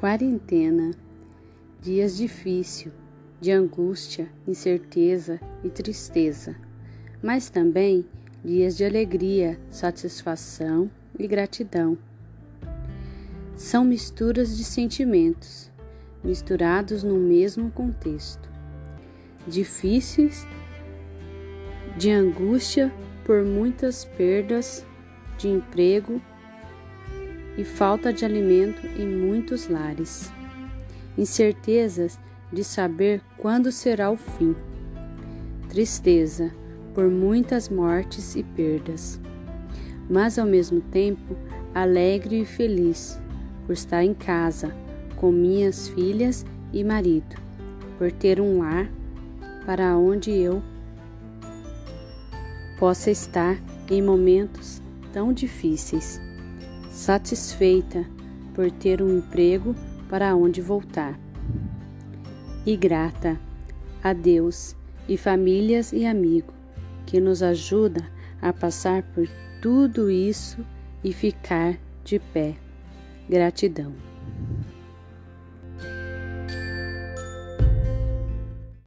Quarentena. Dias difíceis, de angústia, incerteza e tristeza, mas também dias de alegria, satisfação e gratidão. São misturas de sentimentos, misturados no mesmo contexto. Difíceis, de angústia por muitas perdas de emprego e falta de alimento em muitos lares. Incertezas de saber quando será o fim. Tristeza por muitas mortes e perdas. Mas ao mesmo tempo, alegre e feliz por estar em casa com minhas filhas e marido, por ter um lar para onde eu possa estar em momentos tão difíceis satisfeita por ter um emprego para onde voltar. E grata a Deus e famílias e amigos que nos ajuda a passar por tudo isso e ficar de pé. Gratidão.